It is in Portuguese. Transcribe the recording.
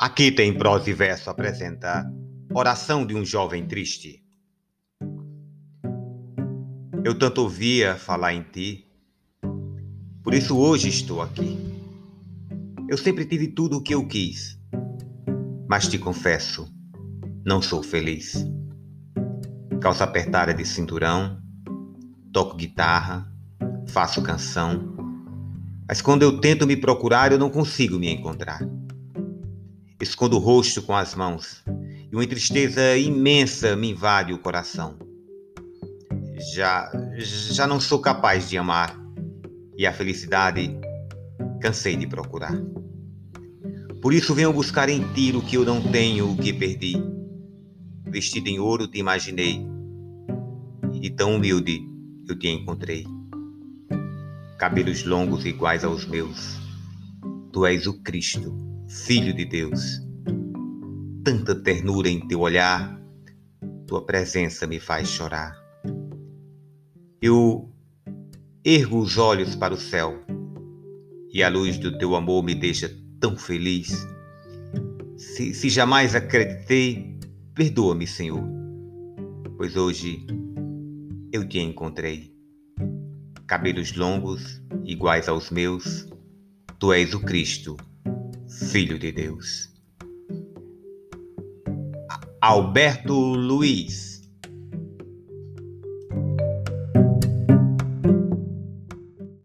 Aqui tem prosa e verso apresenta Oração de um Jovem Triste. Eu tanto ouvia falar em ti, por isso hoje estou aqui. Eu sempre tive tudo o que eu quis, mas te confesso, não sou feliz. Calça apertada de cinturão, toco guitarra, faço canção, mas quando eu tento me procurar, eu não consigo me encontrar. Escondo o rosto com as mãos e uma tristeza imensa me invade o coração. Já, já não sou capaz de amar e a felicidade cansei de procurar. Por isso venho buscar em ti o que eu não tenho, o que perdi. Vestido em ouro te imaginei e tão humilde eu te encontrei. Cabelos longos iguais aos meus, tu és o Cristo Filho de Deus. Tanta ternura em teu olhar, tua presença me faz chorar. Eu ergo os olhos para o céu e a luz do teu amor me deixa tão feliz. Se, se jamais acreditei, perdoa-me, Senhor, pois hoje eu te encontrei. Cabelos longos, iguais aos meus, tu és o Cristo Filho de Deus. Alberto Luiz